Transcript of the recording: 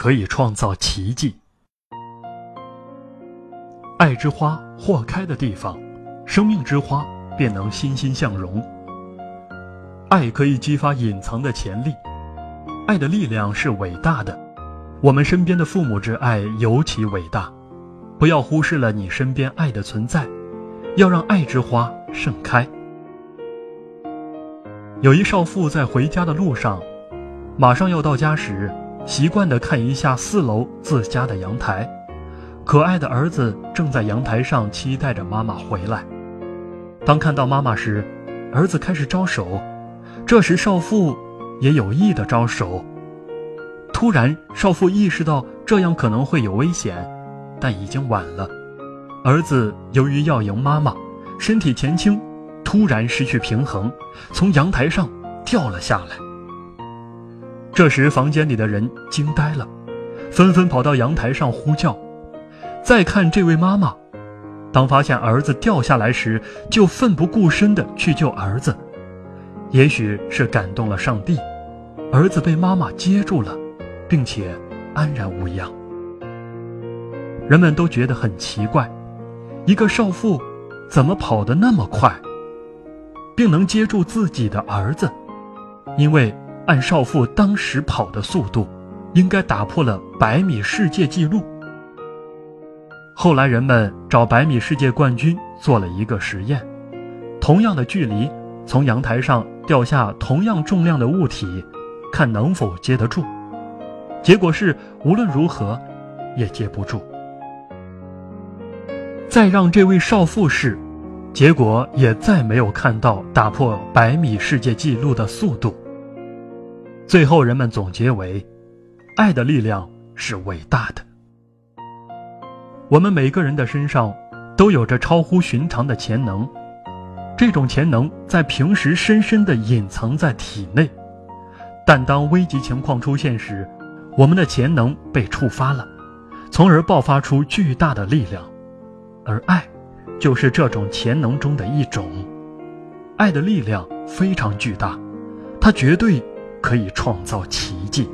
可以创造奇迹。爱之花或开的地方，生命之花便能欣欣向荣。爱可以激发隐藏的潜力，爱的力量是伟大的。我们身边的父母之爱尤其伟大，不要忽视了你身边爱的存在，要让爱之花盛开。有一少妇在回家的路上，马上要到家时，习惯地看一下四楼自家的阳台。可爱的儿子正在阳台上期待着妈妈回来。当看到妈妈时，儿子开始招手。这时少妇也有意地招手。突然，少妇意识到这样可能会有危险，但已经晚了。儿子由于要迎妈妈，身体前倾。突然失去平衡，从阳台上掉了下来。这时，房间里的人惊呆了，纷纷跑到阳台上呼叫。再看这位妈妈，当发现儿子掉下来时，就奋不顾身地去救儿子。也许是感动了上帝，儿子被妈妈接住了，并且安然无恙。人们都觉得很奇怪，一个少妇怎么跑得那么快？并能接住自己的儿子，因为按少妇当时跑的速度，应该打破了百米世界纪录。后来人们找百米世界冠军做了一个实验，同样的距离，从阳台上掉下同样重量的物体，看能否接得住。结果是无论如何也接不住。再让这位少妇试。结果也再没有看到打破百米世界纪录的速度。最后，人们总结为：爱的力量是伟大的。我们每个人的身上都有着超乎寻常的潜能，这种潜能在平时深深地隐藏在体内，但当危急情况出现时，我们的潜能被触发了，从而爆发出巨大的力量，而爱。就是这种潜能中的一种，爱的力量非常巨大，它绝对可以创造奇迹。